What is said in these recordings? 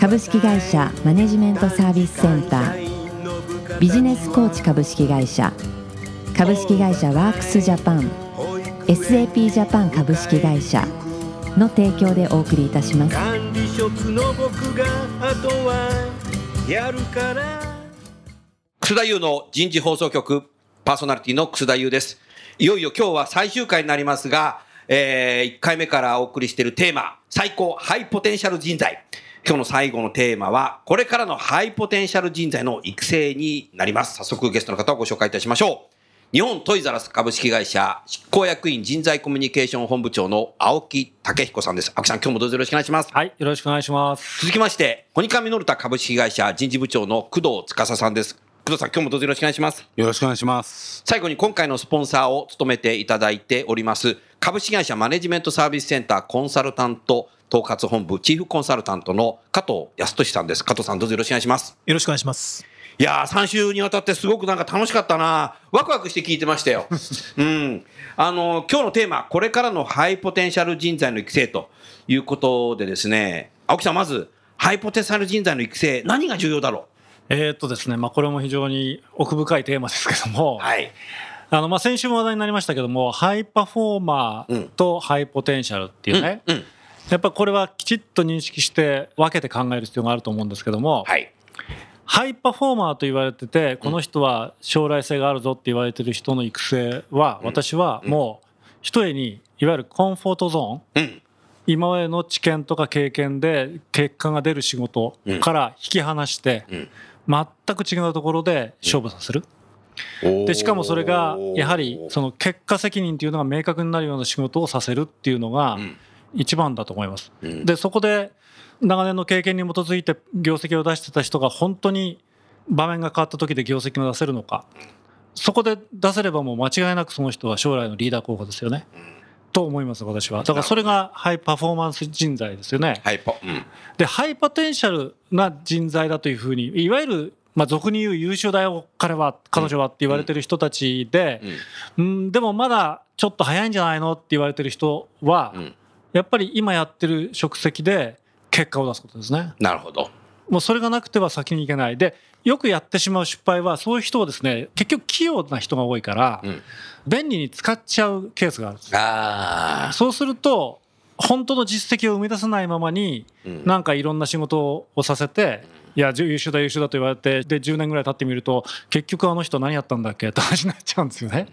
株式会社マネジメントサービスセンター。ビジネスコーチ株式会社。株式会社ワークスジャパン。SAP ジャパン株式会社。の提供でお送りいたします。管理職の僕があとはやるから。楠田優の人事放送局。パーソナリティの楠田優です。いよいよ今日は最終回になりますが、えー、1回目からお送りしているテーマ、最高ハイポテンシャル人材。今日の最後のテーマは、これからのハイポテンシャル人材の育成になります。早速ゲストの方をご紹介いたしましょう。日本トイザラス株式会社執行役員人材コミュニケーション本部長の青木武彦さんです。青木さん、今日もどうぞよろしくお願いします。はい、よろしくお願いします。続きまして、コニカミノルタ株式会社人事部長の工藤司さんです。工藤さん、今日もどうぞよろしくお願いします。よろしくお願いします。最後に今回のスポンサーを務めていただいております株式会社マネジメントサービスセンターコンサルタント統括本部チーフコンサルタントの加藤康俊さんです。加藤さんどうぞよろしくお願いします。よろしくお願いします。いやー3週にわたってすごくなんか楽しかったなワクワクして聞いてましたよ。うん。あの今日のテーマこれからのハイポテンシャル人材の育成ということでですね青木さんまずハイポテンシャル人材の育成何が重要だろえーっとですね、まあ、これも非常に奥深いテーマですけども、うはい。あのまあ先週も話題になりましたけども、ハイパフォーマーとハイポテンシャルっていうね、うんうんやっぱこれはきちっと認識して分けて考える必要があると思うんですけども、はい。ハイパフォーマーと言われてて、この人は将来性があるぞって言われてる人の育成は、私はもう一重にいわゆるコンフォートゾーン、うん。今までの知見とか経験で結果が出る仕事から引き離してうん。全く違うところで勝負させる。でしかもそれがやはりその結果責任っていうのが明確になるような仕事をさせるっていうのがん一番だと思います。うん。でそこで長年の経験に基づいて業績を出してた人が本当に場面が変わった時で業績が出せるのか。そこで出せればもう間違いなくその人は将来のリーダー候補ですよね。と思います私は。だからそれがハイパフォーマンス人材ですよね。ハイポうん。でハイポテンシャルな人材だというふうにいわゆる、まあ、俗に言う優秀だよ彼は彼女はって言われてる人たちで、うん、でもまだちょっと早いんじゃないのって言われてる人は、うんやっぱり今やってる職責で結果を出すことですね。なるほど。もうそれがなくては先に行けない。でよくやってしまう失敗はそういう人をですね結局器用な人が多いから、うん。便利に使っちゃうケースがあるんですああそうすると本当の実績を生み出さないままに、うん。なんかいろんな仕事をさせて、いや優秀だ優秀だと言われてで10年ぐらい経ってみると結局あの人何やったんだっけ？って話になっちゃうんですよね。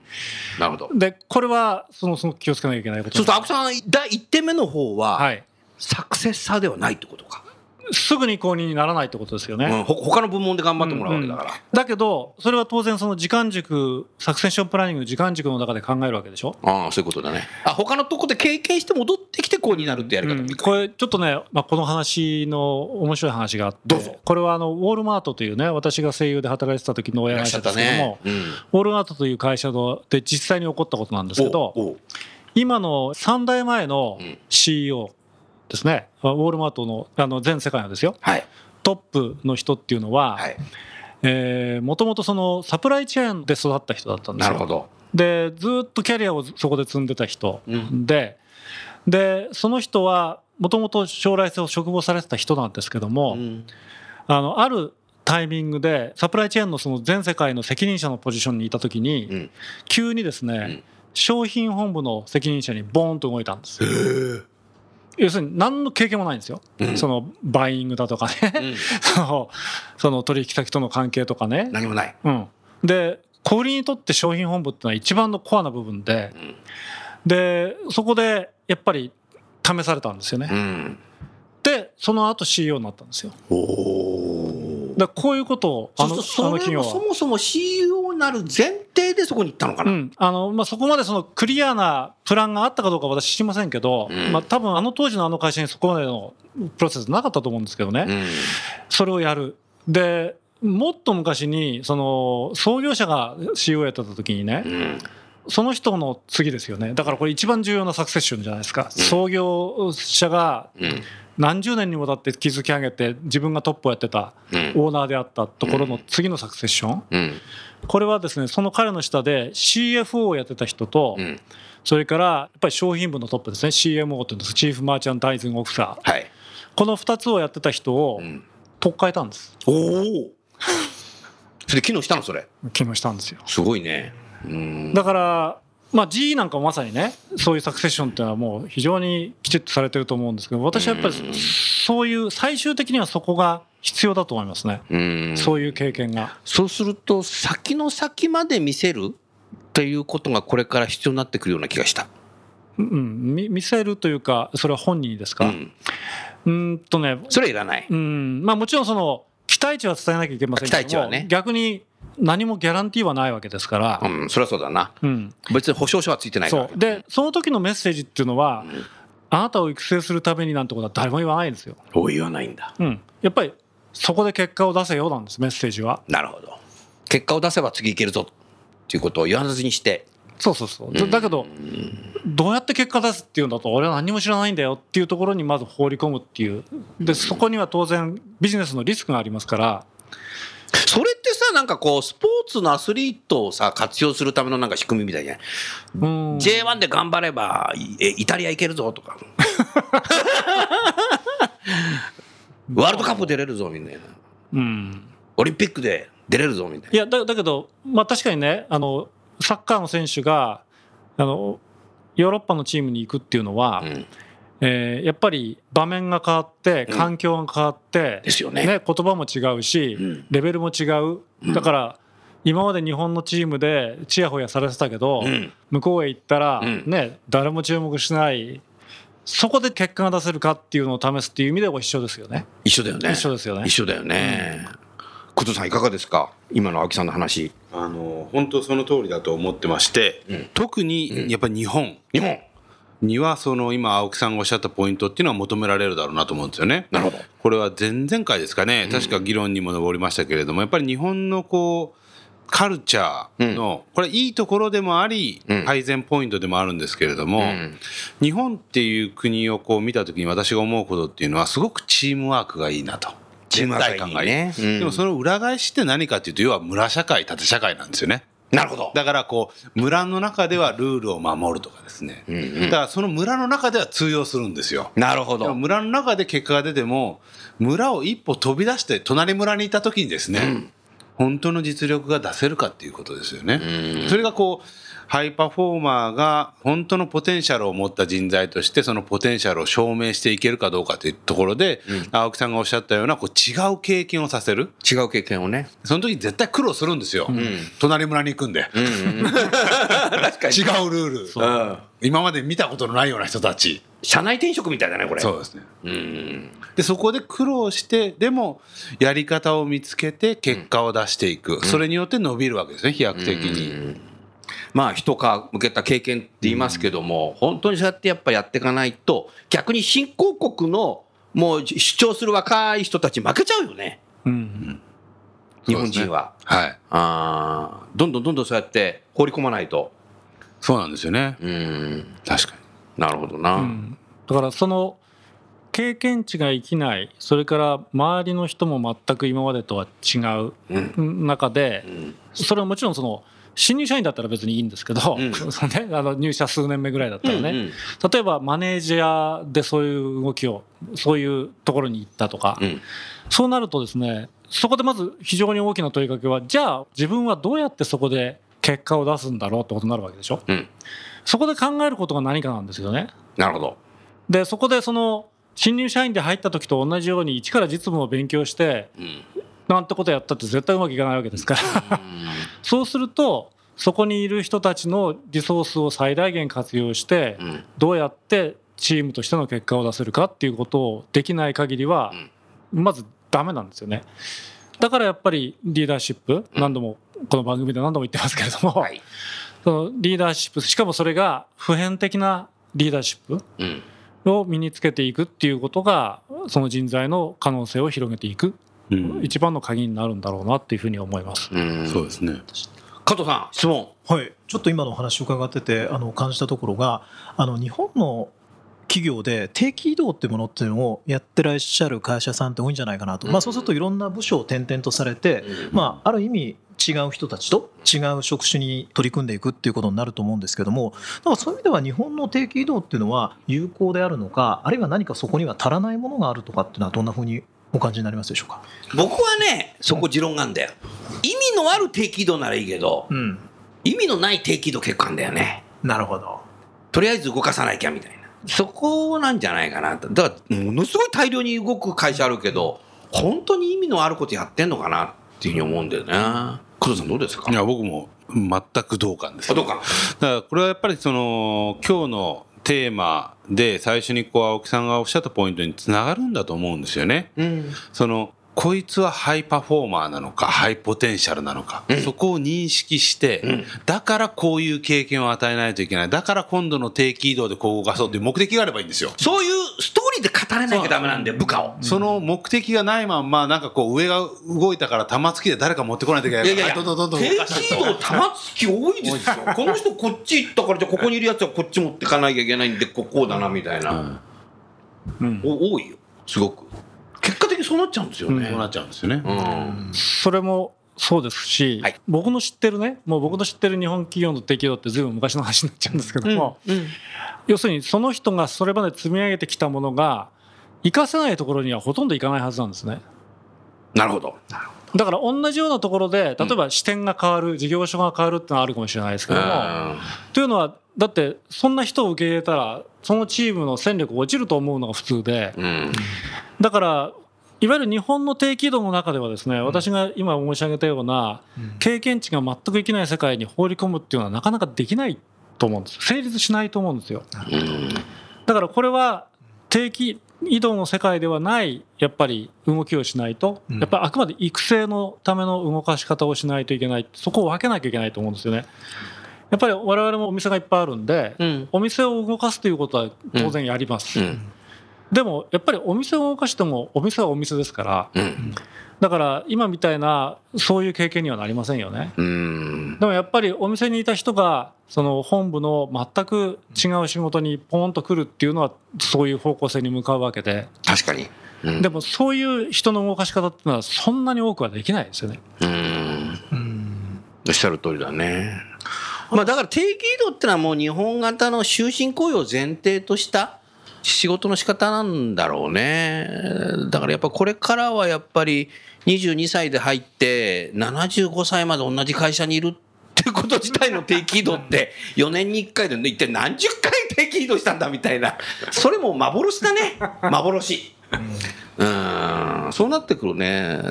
なるほど。でこれはそのその気をつけなきゃいけないことそうするとなん青木さん第1点目の方は、はい、サクセッサーではないってことか、すぐに公認にならないってことですよね。うん、ほ他の部門で頑張ってもらうわけだから、だけどそれは当然その時間軸サクセッションプランニング時間軸の中で考えるわけでしょ？ああそういうことだね。あ他のとこで経験して戻ってきてこうになるってやり方もい。いかこれちょっとね、まあ、この話の面白い話があってどうぞ。これはあのウォールマートというね私が声優で働いてた時の親会社ですけども、うん。ウォールマートという会社ので実際に起こったことなんですけど今の3代前の CEO ですね、ウォールマートのあの全世界のですよ。はい。トップの人っていうのははい。もともとそのサプライチェーンで育った人だったんですよ。なるほど。でずっとキャリアをそこで積んでた人。うん。で、でその人はもともと将来性を嘱望されてた人なんですけども、うん。あのあるタイミングでサプライチェーンのその全世界の責任者のポジションにいた時に、うん。急にですね、ん。商品本部の責任者にボーンと動いたんです要するに何の経験もないんですよ、うん。そのバイイングだとかね、うん。そのその取引先との関係とかね、何もない。うん、で小売りにとって商品本部ってのは一番のコアな部分で、でそこでやっぱり試されたんですよね、うん。でその後 CEO になったんですよ。おおだこういうことをあのそのそれは。そもそも CEO になる前提でそこに行ったのかな、うん。あのまあ、そこまでそのクリアなプランがあったかどうかは私知りませんけど、うん。まあ、多分あの当時のあの会社にそこまでのプロセスなかったと思うんですけどね、うん。それをやる。でもっと昔にその創業者が CEO やってた時にね、うんその人の次ですよね。だからこれ一番重要なサクセッションじゃないですか、創業者がうん。何十年にわたって築き上げて自分がトップをやってたうん。オーナーであったところの次のサクセッション。うん。これはですねその彼の下で CFO をやってた人とうん。それからやっぱり商品部のトップですね。CMO というんです。チーフマーチャンダイズングオフィサーはい。この2つをやってた人をうん。取っ換えたんです。おお それで機能したのそれ？決めしたんですよ。すごいね。うんだからまあ GE なんかもまさにねそういうサクセッションっていうのはもう非常にきちっとされてると思うんですけど私はやっぱりそういう最終的にはそこが必要だと思いますね。うん。そういう経験が。そうすると先の先まで見せるっていうことがこれから必要になってくるような気がした。うん。み見せるというかそれは本人にですか？うん、うーんとねそれはいらない。うん。まあもちろんその期待値は伝えなきゃいけませんけども期待値はね。逆に何もギャランティーはないわけですからう、ん、そりゃそうだな。うん、別に保証書はついてないから。そうでその時のメッセージっていうのは、あなたを育成するためになんてことは誰も言わないんですよ、お言わないんだ。うん、やっぱりそこで結果を出せよなんですメッセージはなるほど。結果を出せば次いけるぞっていうことを言わずにして。そうそうそうだだけどどうやって結果出すっていうんだと俺は何も知らないんだよっていうところにまず放り込むっていうでそこには当然ビジネスのリスクがありますからそれってさ、なんかこう、スポーツのアスリートをさ、活用するためのなんか仕組みみたいじゃない、うん J1 で頑張れば、イタリア行けるぞとか。ワールドカップ出れるぞみたいな。うんオリンピックで出れるぞみたいいやだだけど、まあ、確かにねあのサッカーの選手があのヨーロッパのチームに行くっていうのは、な。うんえーやっぱり場面が変わって環境が変わって、ですよね。言葉も違うし、うん。レベルも違う。だから今まで日本のチームでちやほやされてたけど、うん。向こうへ行ったら、うん。ね誰も注目しないそこで結果が出せるかっていうのを試すっていう意味では一緒ですよね。一緒だよね。一緒ですよね。一緒だよね。工藤さんいかがですか？今の青木さんの話。あの本当その通りだと思ってまして、うん。特にやっぱり日本。日本。にはその今青木さんがおっしゃったポイントっていうのは求められるだろうなと思うんですよね。なるほど。これは前々回ですかね確か議論にも上りましたけれどもやっぱり日本のこうカルチャーの、これいいところでもあり、うん改善ポイントでもあるんですけれども、うん日本っていう国をこう見た時に私が思うことっていうのはすごくチームワークがいいなと。チームワーク感がいいうんでもその裏返しって何かっていうと要は村社会縦社会なんですよね。なるほど。だからこう村の中ではルールを守るとかですね、うんうんだからその村の中では通用するんですよ。なるほど。村の中で結果が出ても村を一歩飛び出して隣村にいた時にですね、本当の実力が出せるかっていうことですよね。それがこうハイパフォーマーが本当のポテンシャルを持った人材としてそのポテンシャルを証明していけるかどうかというところで、青木さんがおっしゃったようなこう違う経験をさせる。違う経験をね。その時絶対苦労するんですよ、隣村に行くんで、確かに。違うルール。うん今まで見たことのないような人たち。社内転職みたいだね、これ。そうですね。うん。でそこで苦労してでもやり方を見つけて結果を出していく、それによって伸びるわけですね飛躍的に、まあ、一皮向けた経験って言いますけども、本当にそうやってやっぱやっていかないと、逆に新興国のもう主張する若い人たち負けちゃうよね。うん。日本人は。はい。ああ、どんどんどんどんそうやって放り込まないと。そうなんですよね。うん。確かに。なるほどな。うん。だからその経験値が生きないそれから周りの人も全く今までとは違ううん。中でうん。それはもちろんその新入社員だったら別にいいんですけど、うん。そのね、あの入社数年目ぐらいだったらね、うん例えばマネージャーでそういう動きをそういうところに行ったとか、うん。そうなるとですねそこでまず非常に大きな問いかけはじゃあ自分はどうやってそこで結果を出すんだろうってことになるわけでしょ？うん。そこで考えることが何かなんですよねなるほど。でそこでその新入社員で入った時と同じように一から実務を勉強してうん。なんてことやったって絶対うまくいかないわけですから そうするとそこにいる人たちのリソースを最大限活用してうん。どうやってチームとしての結果を出せるかっていうことをできない限りはまずダメなんですよね。だからやっぱりリーダーシップ何度もこの番組で何度も言ってますけれども、はい。そのリーダーシップしかもそれが普遍的なリーダーシップうん。を身につけていくっていうことがその人材の可能性を広げていくうん一番の鍵になるんだろうなっていうふうに思います。うんそうですね。加藤さん質問はい、ちょっと今のお話を伺っててあの感じたところがあの日本の企業で定期移動ってものっていうのをやってらっしゃる会社さんって多いんじゃないかなと、まあ、そうするといろんな部署を転々とされて、まあ、ある意味違う人たちと違う職種に取り組んでいくっていうことになると思うんですけどもだからそういう意味では日本の定期移動っていうのは有効であるのかあるいは何かそこには足らないものがあるとかっていうのはどんなふうにお感じになりますでしょうか？僕はねそこ持論があるんだよ。意味のある定期移動ならいいけどうん、意味のない定期移動結構あるんだよね。なるほど。とりあえず動かさなきゃみたいなそこなんじゃないかなと。だからものすごい大量に動く会社あるけど本当に意味のあることやってんのかなっていうふうに思うんだよね。工藤さんどうですか？いや僕も全く同感です。あどうかだからこれはやっぱりその今日のテーマで最初にこう青木さんがおっしゃったポイントにつながるんだと思うんですよね。うん。そのこいつはハイパフォーマーなのかハイポテンシャルなのか、そこを認識して、だからこういう経験を与えないといけない。だから今度の定期移動でこう動かそうという目的があればいいんですよ。そういうストーリーで語れなきゃダメなんだよ部下を。その目的がないまんま、なんかこう上が動いたから玉突きで誰か持ってこないといけないいやいやいや、どんどんどんどん定期移動玉突き多いですよ。この人こっち行ったから、じゃあここにいるやつはこっち持ってかなきゃいけないんで、ここうだなみたいな。うん。お多いよ、すごく。そうなっちゃうんですよね。そうなっちゃうんですよね。うんそれもそうですし、はい僕の知ってるねもう僕の知ってる日本企業の適用ってずいぶん昔の話になっちゃうんですけども、要するにその人がそれまで積み上げてきたものが活かせないところにはほとんどいかないはずなんですね。なるほど。だから同じようなところで例えば視点が変わる、事業所が変わるってのはあるかもしれないですけども、というのはだってそんな人を受け入れたらそのチームの戦力落ちると思うのが普通でうん。だからいわゆる日本の定期移動の中ではですね私が今申し上げたような経験値が全く生きない世界に放り込むっていうのはなかなかできないと思うんです。成立しないと思うんですよ。うん。だからこれは定期移動の世界ではないやっぱり動きをしないとうん。やっぱりあくまで育成のための動かし方をしないといけないそこを分けなきゃいけないと思うんですよね。やっぱり我々もお店がいっぱいあるんでうん。お店を動かすということは当然やります、うん。でもやっぱりお店を動かしてもお店はお店ですからうん。だから今みたいなそういう経験にはなりませんよねうん。でもやっぱりお店にいた人がその本部の全く違う仕事にポーンと来るっていうのはそういう方向性に向かうわけで確かに。うんでもそういう人の動かし方っていうのはそんなに多くはできないですよね。うん。うんおっしゃる通りだね。まあだから定期移動ってのはもう日本型の終身雇用を前提とした仕事の仕方なんだろうね。だからやっぱこれからはやっぱり22歳で入って75歳まで同じ会社にいるってこと自体の定期移動って 4年に1回で一体何十回定期移動したんだみたいな。それも幻だね。幻。うん。そうなってくるね。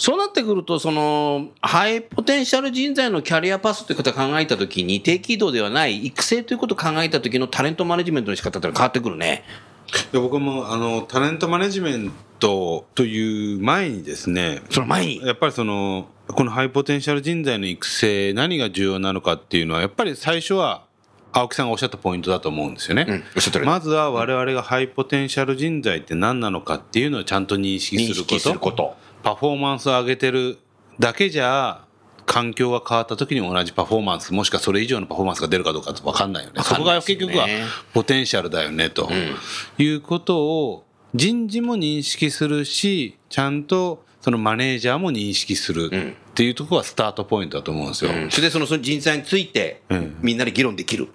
そうなってくると、その、ハイポテンシャル人材のキャリアパスということを考えたときに、定期異動ではない育成ということを考えたときのタレントマネジメントの仕方って変わってくるね。で僕もあのタレントマネジメントという前にですねその前に。やっぱりそのこのハイポテンシャル人材の育成何が重要なのかっていうのはやっぱり最初は青木さんがおっしゃったポイントだと思うんですよね。うん。まずは我々がハイポテンシャル人材って何なのかっていうのをちゃんと認識認識することすること。パフォーマンスを上げてるだけじゃ環境が変わった時に同じパフォーマンスもしくはそれ以上のパフォーマンスが出るかどうかって分かんないよね。わそこが結局はポテンシャルだよねと。んいうことを人事も認識するしちゃんとそのマネージャーも認識するん。っていうところがスタートポイントだと思うんですよ。うん。それでその人材についてうん、みんなで議論できる。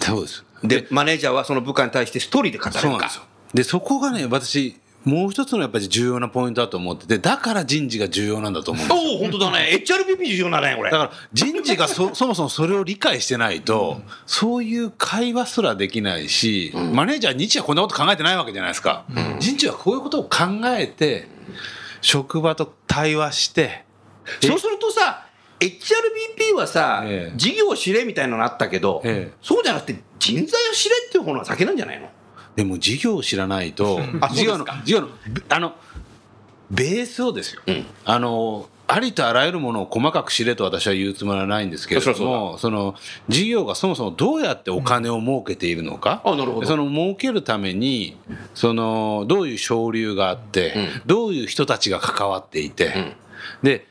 そうです。で、マネージャーはその部下に対してストーリーで語れるんですよ。で、そこがね、私、もう一つのやっぱり重要なポイントだと思ってて、だから人事が重要なんだと思うんですよ。おお、本当だね。HRBP 重要だね、これ。だから人事がそ そもそもそれを理解してないと、そういう会話すらできないし、マネージャー日はこんなこと考えてないわけじゃないですか。人事はこういうことを考えて、職場と対話して、そうするとさ、HRBP はさ、ええ事業を知れみたいなのあったけど、ええそうじゃなくて人材を知れっていう方の先なんじゃないの？でも事業を知らないと、あ事業の業の、あの、ベースをですよ。うん。あの、ありとあらゆるものを細かく知れと私は言うつもりはないんですけれども、その事業がそもそもどうやってお金を儲けているのか、あなるほど。その儲けるためにそのどういう省流があって、うん。どういう人たちが関わっていて、で、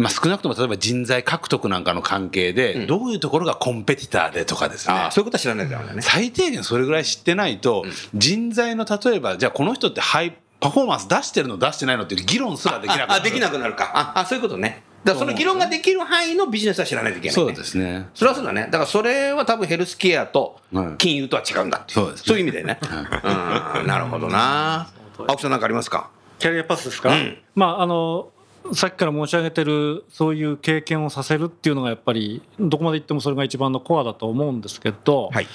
まあ、少なくとも例えば人材獲得なんかの関係で、うん。どういうところがコンペティターでとかですね。ああそういうことは知らないからね。最低限それぐらい知ってないと、人材の例えばじゃあこの人ってハイパフォーマンス出してるの出してないのっていう議論すらできなくなる。ああできなくなるか。ああそういうことね。だからその議論ができる範囲のビジネスは知らないといけない、ね、そうですね。それはそうだね。だからそれは多分ヘルスケアとはい。金融とは違うんだっていそうですね。そういう意味でね、うんなるほどな。青木さん何かありますか？キャリアパスですか、うん。まああのさっきから申し上げてるそういう経験をさせるっていうのがやっぱりどこまでいってもそれが一番のコアだと思うんですけど、はい。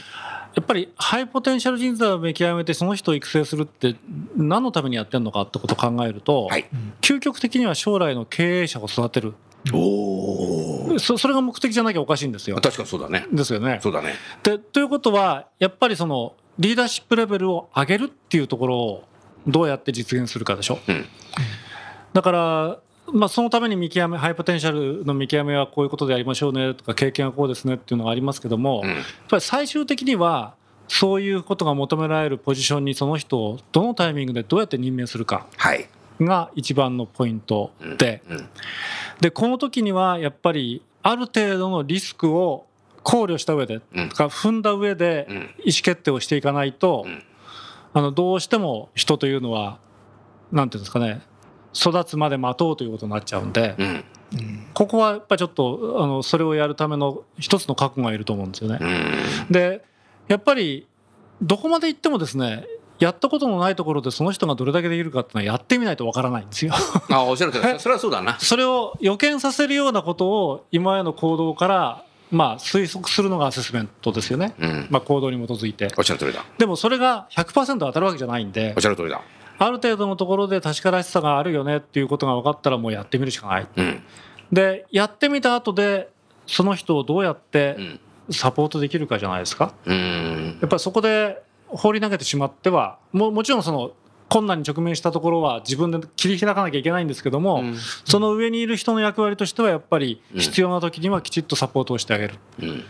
やっぱりハイポテンシャル人材を見極めてその人を育成するって何のためにやってるのかってことを考えると、はい。究極的には将来の経営者を育てる。おおそそれが目的じゃなきゃおかしいんですよ。確かにそうだね。ですよね。そうだね。でということはやっぱりそのリーダーシップレベルを上げるっていうところをどうやって実現するかでしょ。うん。だから、まあ、そのために見極めハイポテンシャルの見極めはこういうことでやりましょうねとか経験はこうですねっていうのがありますけども、うん。やっぱり最終的にはそういうことが求められるポジションにその人をどのタイミングでどうやって任命するかはい。が一番のポイントで、うん。でこの時にはやっぱりある程度のリスクを考慮した上で、うん。踏んだ上でうん。意思決定をしていかないと、うん。あのどうしても人というのはなんていうんですかね育つまで待とうということになっちゃうんで、うん。ここはやっぱりちょっとあのそれをやるための一つの覚悟がいると思うんですよね。うん。でやっぱりどこまで行ってもですねやったことのないところでその人がどれだけできるかっていうのはやってみないとわからないんですよ。あおっしゃるとりそれはそうだな。それを予見させるようなことを今までの行動からまあ推測するのがアセスメントですよね。うん。まあ、行動に基づいて。おっしゃる通りだ。でもそれが100%当たるわけじゃないんで。おっしゃる通りだある程度のところで確からしさがあるよねっていうことが分かったらもうやってみるしかない。うん。でやってみた後でその人をどうやってうん。サポートできるかじゃないですか。うん。やっぱりそこで放り投げてしまってはももちろんその困難に直面したところは自分で切り開かなきゃいけないんですけども、うん。その上にいる人の役割としてはやっぱり必要な時にはきちっとサポートをしてあげる、うん。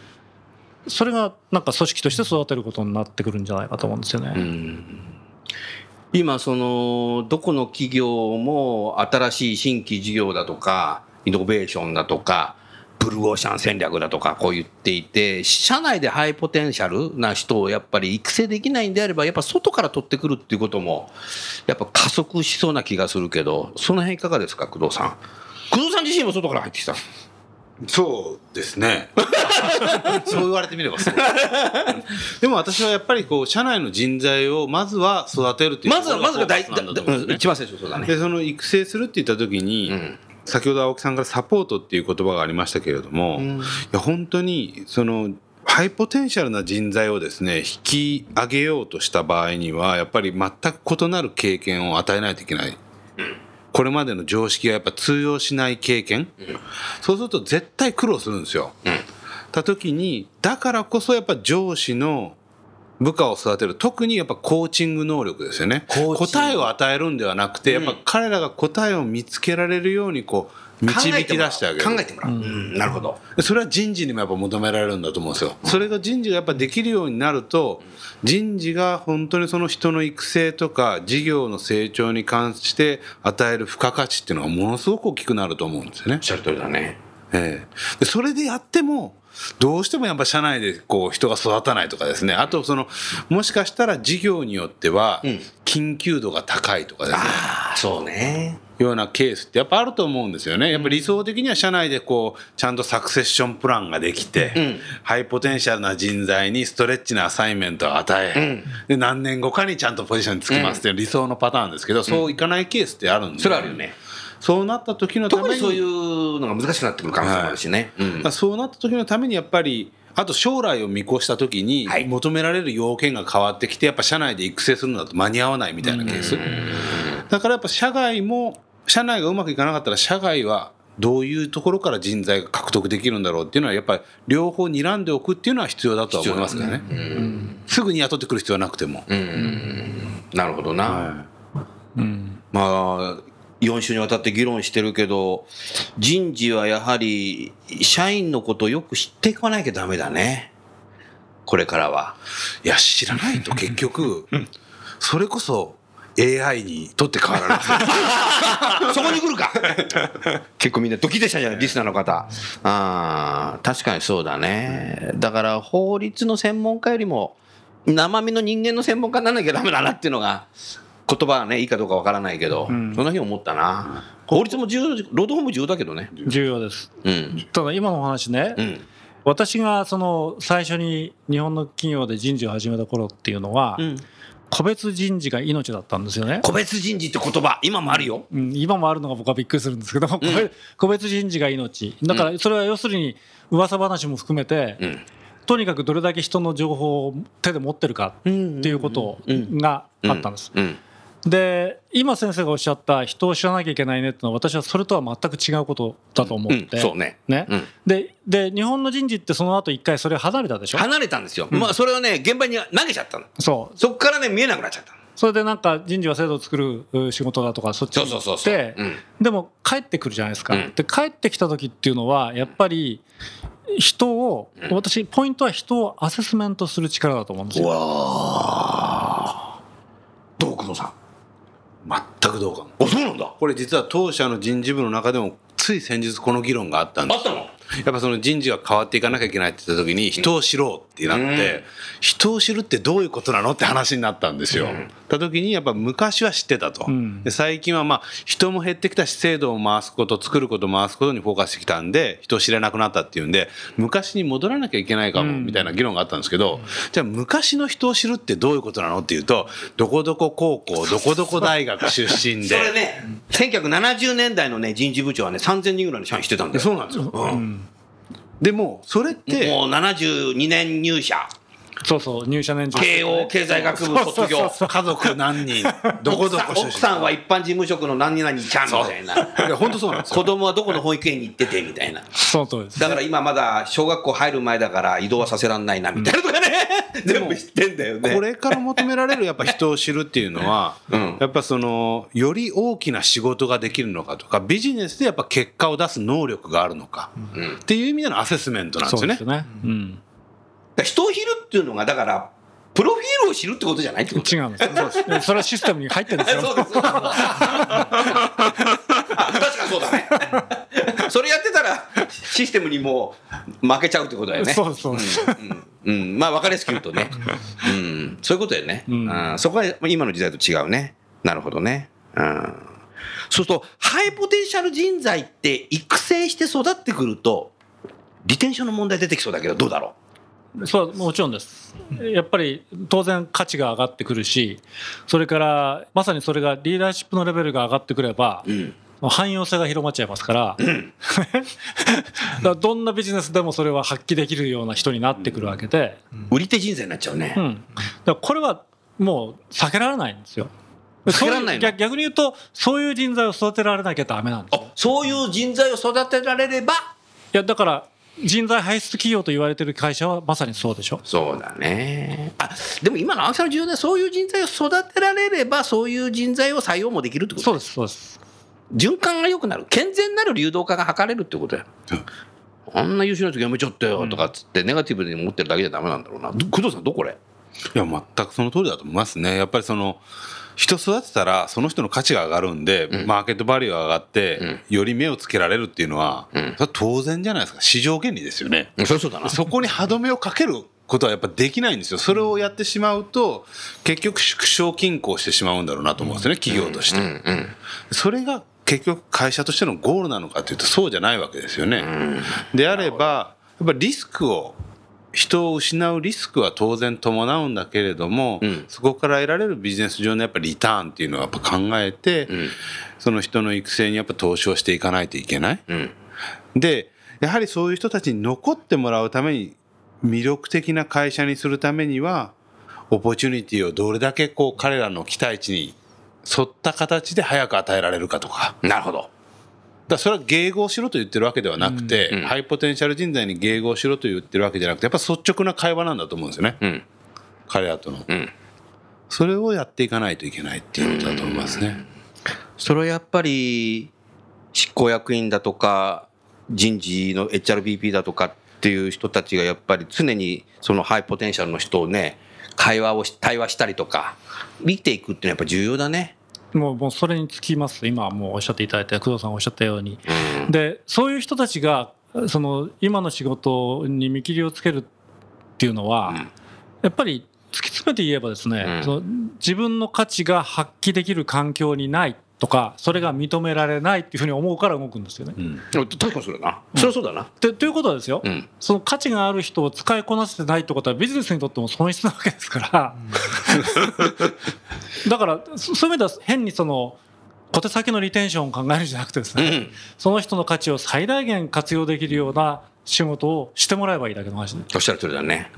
それがなんか組織として育てることになってくるんじゃないかと思うんですよね。うん今そのどこの企業も新しい新規事業だとかイノベーションだとかブルーオーシャン戦略だとかこう言っていて社内でハイポテンシャルな人をやっぱり育成できないんであればやっぱ外から取ってくるっていうこともやっぱ加速しそうな気がするけどその辺いかがですか工藤さん。工藤さん自身も外から入ってきた。そうですね。そう言われてみればそう。でも私はやっぱりこう社内の人材をまずは育てるっていうまずはまずが大フォーカスなんだと思うんですね。一番最初そうだね。でその育成するって言った時に、うん。先ほど青木さんからサポートっていう言葉がありましたけれども、いや本当にそのハイポテンシャルな人材をですね引き上げようとした場合にはやっぱり全く異なる経験を与えないといけない。これまでの常識がやっぱ通用しない経験、そうすると絶対苦労するんですよ。た時にだからこそやっぱ上司の部下を育てる。特にやっぱコーチング能力ですよね。答えを与えるんではなくて、やっぱ彼らが答えを見つけられるようにこう導き出してあげる。考えてもらう、うん、なるほど。でそれは人事にもやっぱ求められるんだと思うんですよ。それが人事がやっぱできるようになると、人事が本当にその人の育成とか事業の成長に関して与える付加価値っていうのがものすごく大きくなると思うんですよね。おっ。しゃる通りだね。ええ。でそれでやってもどうしてもやっぱ社内でこう人が育たないとかですね。あとそのもしかしたら事業によってはうん。緊急度が高いとかですね、ああそうねようなケースってやっぱあると思うんですよね。やっぱ理想的には社内でこうちゃんとサクセッションプランができて、うん。ハイポテンシャルな人材にストレッチなアサイメントを与え、で何年後かにちゃんとポジションにつきますっていう理想のパターンですけど、そういかないケースってあるんで、それはあるよね。そうなった時のために。特にそういうのが難しくなってくる可能性もあるしね、うん。だからそうなった時のためにやっぱりあと将来を見越した時にはい。求められる要件が変わってきてやっぱ社内で育成するのだと間に合わないみたいなケースだからやっぱ社外も社内がうまくいかなかったら社外はどういうところから人材が獲得できるんだろうっていうのはやっぱり両方睨んでおくっていうのは必要だとは思いますからね。すぐに雇ってくる必要はなくても、うん。なるほどな、はうん。まあ4週にわたって議論してるけど、人事はやはり社員のことをよく知っていかないとダメだね。これからは。いや知らないと結局。それこそ AI にとって変わらない そこに来るか結構みんなドキでしたじゃない、リスナーの方。あー確かにそうだね。だから法律の専門家よりも、生身の人間の専門家にならなきゃダメだなっていうのが、言葉がね、いいかどうかわからないけど、そんなふうに思ったな。法律も重要、労働法も重要だけどね。重要ですうん。ただ今のお話ね、うん。私がその最初に日本の企業で人事を始めた頃っていうのは、うん個別人事が命だったんですよね。個別人事って言葉、今もあるよ。うん、今もあるのが僕はびっくりするんですけど、個別個別人事が命だからそれは要するに噂話も含めて、うん。とにかくどれだけ人の情報を手で持ってるかっていうことがあったんです。うん。で今先生がおっしゃった人を知らなきゃいけないねってのは私はそれとは全く違うことだと思って、うんそうね。ね。うん。でで日本の人事ってその後一回それ離れたでしょ？離れたんですよ。まあ、それをね、現場に投げちゃったの。そう。そこからね、見えなくなっちゃったの。それでなんか人事は制度を作るう仕事だとかそっちに行って。うん。でも帰ってくるじゃないですか、うん。で帰ってきた時っていうのはやっぱり人を私ポイントは人をアセスメントする力だと思うんですよ。どう、工藤さん？全くどうかもあ、そうなんだ。これ実は当社の人事部の中でもつい先日この議論があったんです。あったの？やっぱその人事が変わっていかなきゃいけないって言った時に人を知ろうってなって、人を知るってどういうことなのって話になったんですよ。た時にやっぱ昔は知ってたと、ん。で最近はまあ人も減ってきたし制度を回すこと作ること回すことにフォーカスしてきたんで人を知れなくなったっていうんで昔に戻らなきゃいけないかもみたいな議論があったんですけど、じゃあ昔の人を知るってどういうことなのっていうとどこどこ高校どこどこ大学出身で。それね、1970年代のね、人事部長はね、3000人ぐらいの社員してたんだよ。そうなんですよ。でもそれって。もう72年入社、そうそう入社年次慶応経済学部卒業。家族何人どこどこ出身奥さんは一般事務職の何々ちゃんみたいな。いや本当そうなんですよ子供はどこの保育園に行っててみたいな。その通りですだから今まだ小学校入る前だから移動はさせらんないなみたいなとかね。全部知ってんだよね。これから求められるやっぱ人を知るっていうのは、うんやっぱそのより大きな仕事ができるのかとかビジネスでやっぱ結果を出す能力があるのか、っていう意味でのアセスメントなんですよねそうです。よね、うん、人を知るっていうのが、だから、プロフィールを知るってことじゃないってこと違うんですそうですそれはシステムに入ってるんですよ そうです、確かにそうだね。それやってたら、システムにもう負けちゃうってことだよね。そうそううん。うん。まあ、分かりやすく言うとね。うん。そういうことだよね。うんうんそこは今の時代と違うね。なるほどね。うん。そうすると、ハイポテンシャル人材って育成して育ってくると、リテンションの問題出てきそうだけど、どうだろそうもちろんですやっぱり当然価値が上がってくるしそれからまさにそれがリーダーシップのレベルが上がってくれば、う。うん。汎用性が広まっちゃいますから,、だからどんなビジネスでもそれは発揮できるような人になってくるわけで、売り手人材になっちゃうね。うん、だからこれはもう避けられないんですよ。避けられない逆逆に言うとそういう人材を育てられなきゃダメなんですそういう人材を育てられれば、いやだから人材輩出企業と言われてる会社はまさにそうでしょ？そうだね。あ、でも今の青木さんの重要でそういう人材を育てられれば、そういう人材を採用もできるってこと？そうですそうです。循環が良くなる。健全なる流動化が図れるってことや。あんな優秀な人やめちゃったよとかっつって、ネガティブに思ってるだけじゃダメなんだろうな。ど工藤さん、どこれ？いや全くその通りだと思いますね。やっぱりその人育てたらその人の価値が上がるんで、マーケットバリューが上がって、より目をつけられるっていうのは、それは当然じゃないですか市場原理ですよね。そそこに歯止めをかけることはやっぱできないんですよ。それをやってしまうと結局縮小均衡してしまうんだろうなと思うんですよね企業として。うんうん。それが結局会社としてのゴールなのかというとそうじゃないわけですよね。であればやっぱリスクを人を失うリスクは当然伴うんだけれども、うんそこから得られるビジネス上のやっぱリターンっていうのはやっぱ考えて、んその人の育成にやっぱ投資をしていかないといけない。うん。でやはりそういう人たちに残ってもらうために魅力的な会社にするためにはオポチュニティをどれだけこう彼らの期待値に沿った形で早く与えられるかとかなるほど。だそれは迎合しろと言ってるわけではなくて、うんうんハイポテンシャル人材に迎合しろと言ってるわけじゃなくてやっぱ率直な会話なんだと思うんですよねうん。彼らとのうん。それをやっていかないといけないっていうことだと思いますねそれはやっぱり執行役員だとか人事の HRBP だとかっていう人たちがやっぱり常にそのハイポテンシャルの人をね会話をし対話したりとか見ていくっていうのはやっぱ重要だね。もうもうそれにつきます。今もうおっしゃっていただいた工藤さんがおっしゃったように。でそういう人たちがその今の仕事に見切りをつけるっていうのは、うん。やっぱり突き詰めて言えばですね、うん。その自分の価値が発揮できる環境にないとかそれが認められないっていうふうに思うから動くんですよね。うん。確かにそうだな。それはそうだな。でということはですよ、うん。その価値がある人を使いこなせてないってことはビジネスにとっても損失なわけですから、だからそそういう意味では変にその小手先のリテンションを考えるんじゃなくてですね、うん。その人の価値を最大限活用できるような仕事をしてもらえばいいだけの話でおっしゃる通りだね。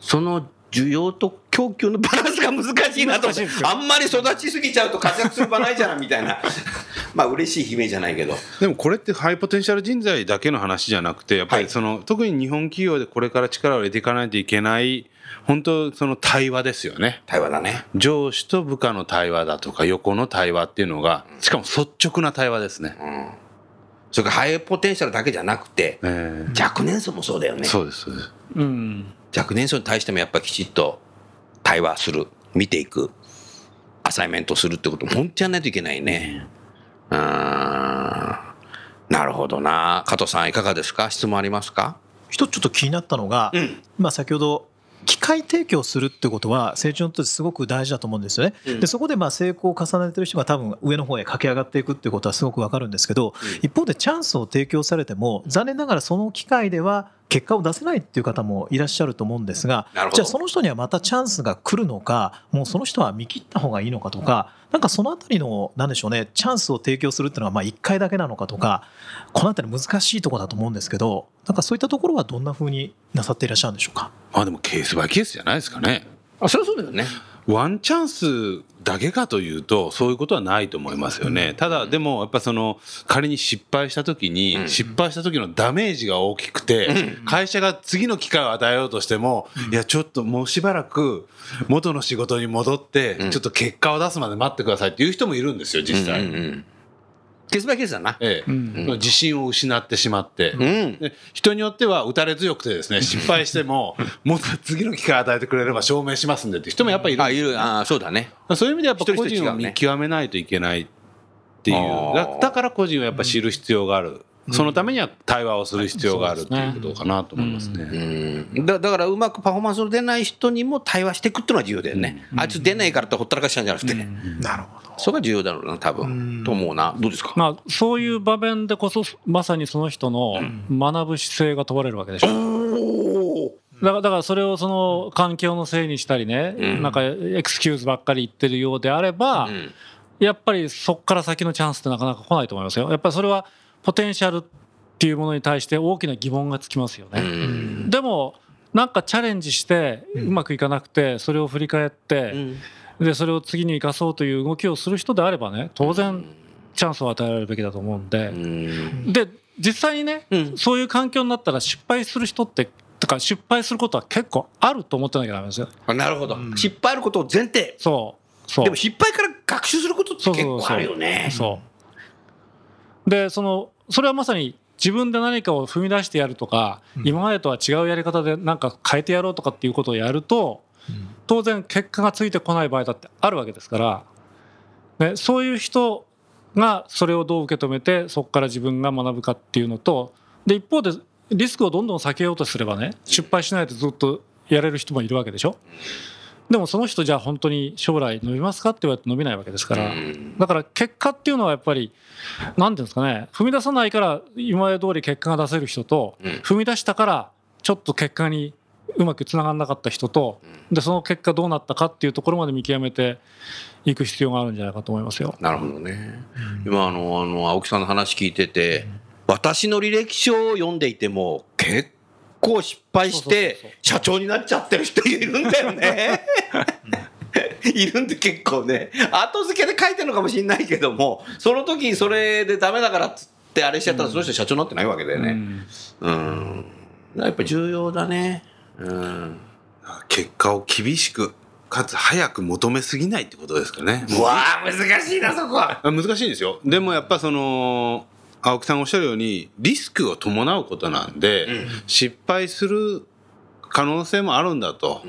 その需要と供給のバランスが難しいなと。あんまり育ちすぎちゃうと活躍する場ないじゃんみたいな。まあ嬉しい悲鳴じゃないけど。でもこれってハイポテンシャル人材だけの話じゃなくてやっぱはいりその、特に日本企業でこれから力を入れていかないといけない本当その対話ですよね。対話だね。上司と部下の対話だとか横の対話っていうのがしかも率直な対話ですね、うん。それからハイポテンシャルだけじゃなくてええ。若年層もそうだよね。そうですそうです。うん。若年層に対してもやっぱりきちっと対話する見ていくアサイメントするってこと本当やんないといけないね。うーん。なるほどな。加藤さんいかがですか？質問ありますか？一つちょっと気になったのが、うん。まあ、先ほど機械提供するってことは成長にとってすごく大事だと思うんですよね。うんでそこでまあ成功を重ねてる人が多分上の方へ駆け上がっていくっていうことはすごくわかるんですけど、一方でチャンスを提供されても残念ながらその機会では結果を出せないっていう方もいらっしゃると思うんですがじゃあその人にはまたチャンスが来るのかもうその人は見切った方がいいのかとかなんかそのあたりのなんでしょうねチャンスを提供するっていうのはまあ1回だけなのかとかこのあたり難しいところだと思うんですけどなんかそういったところはどんなふうになさっていらっしゃるんでしょうか？まあでもケースバイケースじゃないですかね。あそれはそうだよね。ワンチャンスだけかというとそういうことはないと思いますよね。ただでもやっぱその仮に失敗した時にうん。失敗した時のダメージが大きくて会社が次の機会を与えようとしてもいやちょっともうしばらく元の仕事に戻ってうん。ちょっと結果を出すまで待ってくださいっていう人もいるんですよ実際。ケースバイケースだな。ええ。うん。自信を失ってしまって。うん。で人によっては打たれ強くてですね失敗しても もっと次の機会を与えてくれれば証明しますんでって人もやっぱりいるんですよあいる。あそうだね。そういう意味でやっぱ個人を見極めないといけないっていう。だから個人をやっぱ知る必要がある、そのためには対話をする必要があるっていうことかなと思いますね。うん。だだからうまくパフォーマンスの出ない人にも対話していくっていうのが重要だよね、あいつ出ないからってほったらかしちゃうんじゃなくて、なるほど。それが重要だろうな多分、と思うな。どうですか、まあ、そういう場面でこそまさにその人の学ぶ姿勢が問われるわけでしょ。おおだからだからそれをその環境のせいにしたりね、うん。なんかエクスキューズばっかり言ってるようであれば、うん。やっぱりそこから先のチャンスってなかなか来ないと思いますよ。やっぱりそれはポテンシャルっていうものに対して大きな疑問がつきますようね。ん。でもなんかチャレンジしてうまくいかなくてそれを振り返ってでそれを次に生かそうという動きをする人であればね当然チャンスを与えられるべきだと思うんで。うん。で実際にねうん。そういう環境になったら失敗する人ってとか失敗することは結構あると思ってなきゃダメですよ。あなるほど、失敗あることを前提。そう。そう。でも失敗から学習することって結構あるよね。そうでそのそれはまさに自分で何かを踏み出してやるとか、今までとは違うやり方で何か変えてやろうとかっていうことをやると当然結果がついてこない場合だってあるわけですから、ね、そういう人がそれをどう受け止めてそこから自分が学ぶかっていうのとで一方でリスクをどんどん避けようとすればね失敗しないでずっとやれる人もいるわけでしょ。でもその人じゃあ本当に将来伸びますかって言われて伸びないわけですから、うん。だから結果っていうのはやっぱり何ていうんですかね踏み出さないから今まで通り結果が出せる人と、うん。踏み出したからちょっと結果にうまくつながんなかった人と、でその結果どうなったかっていうところまで見極めていく必要があるんじゃないかと思いますよ。なるほどね。今あのあの青木さんの話聞いてて、私の履歴書を読んでいても結構失敗して社長になっちゃってる人いるんだよね。いるんで結構ね後付けで書いてるのかもしれないけどもその時にそれでダメだからっつってあれしちゃったらその人社長になってないわけだよね。うんうん。やっぱ重要だね。うん。結果を厳しくかつ早く求めすぎないってことですかね。うわあ難しいなそこはあ難しいんですよ。でもやっぱその、青木さんがおっしゃるように、リスクを伴うことなんで、失敗する可能性もあるんだと。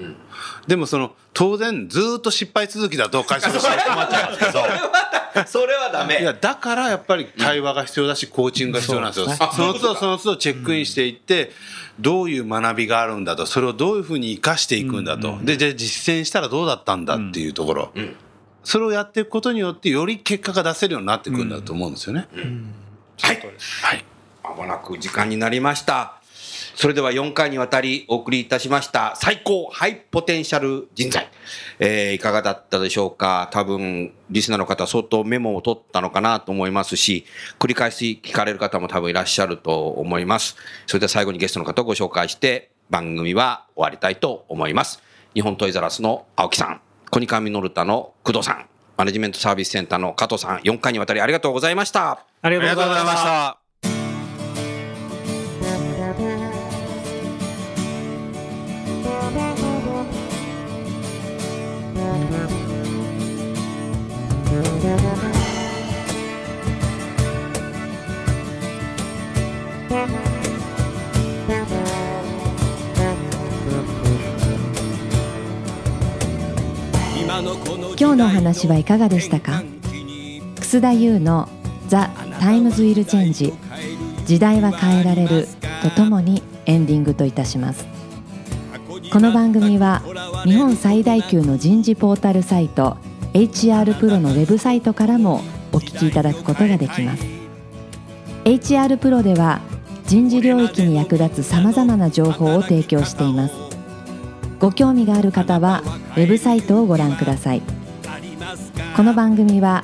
でもその、当然ずっと失敗続きだと会社としては困っちゃいますけど。それはダメいや、だからやっぱり対話が必要だし、コーチングが必要なんですよ。そうその都度その都度チェックインしていって、どういう学びがあるんだと、それをどういうふうに活かしていくんだと。で、じゃあ実践したらどうだったんだっていうところ。それをやっていくことによって、より結果が出せるようになってくるんだと思うんですよね。はい、はい、まもなく時間になりました。それでは4回にわたりお送りいたしました最高ハイポテンシャル人材、えーいかがだったでしょうか？多分リスナーの方相当メモを取ったのかなと思いますし繰り返し聞かれる方も多分いらっしゃると思います。それでは最後にゲストの方をご紹介して番組は終わりたいと思います。日本トイザらスの青木さんコニカミノルタの工藤さんマネジメントサービスセンターの加藤さん4回にわたりありがとうございましたありがとうございました。今日の話はいかがでしたか？楠田祐の「 The Times Will Change。時代は変えられる」とともにエンディングといたします。この番組は日本最大級の人事ポータルサイト HR プロのウェブサイトからもお聞きいただくことができます。HR プロでは人事領域に役立つさまざまな情報を提供しています。ご興味がある方はウェブサイトをご覧ください。この番組は